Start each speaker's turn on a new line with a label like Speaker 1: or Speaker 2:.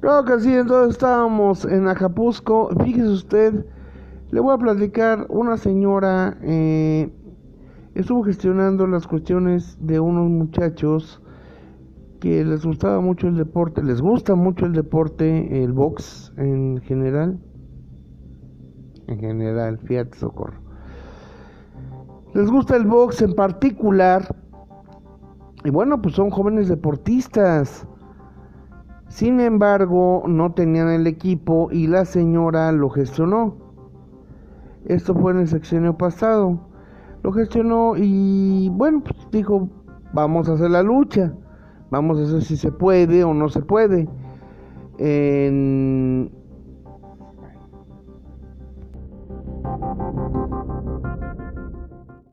Speaker 1: Claro que sí, entonces estábamos en Acapulco. Fíjese usted, le voy a platicar, una señora eh, estuvo gestionando las cuestiones de unos muchachos que les gustaba mucho el deporte, les gusta mucho el deporte, el box en general. En general, fíjate, socorro. Les gusta el box en particular. Y bueno, pues son jóvenes deportistas sin embargo, no tenían el equipo y la señora lo gestionó. Esto fue en el sexenio pasado. Lo gestionó y bueno, pues dijo, vamos a hacer la lucha. Vamos a hacer si se puede o no se puede. En...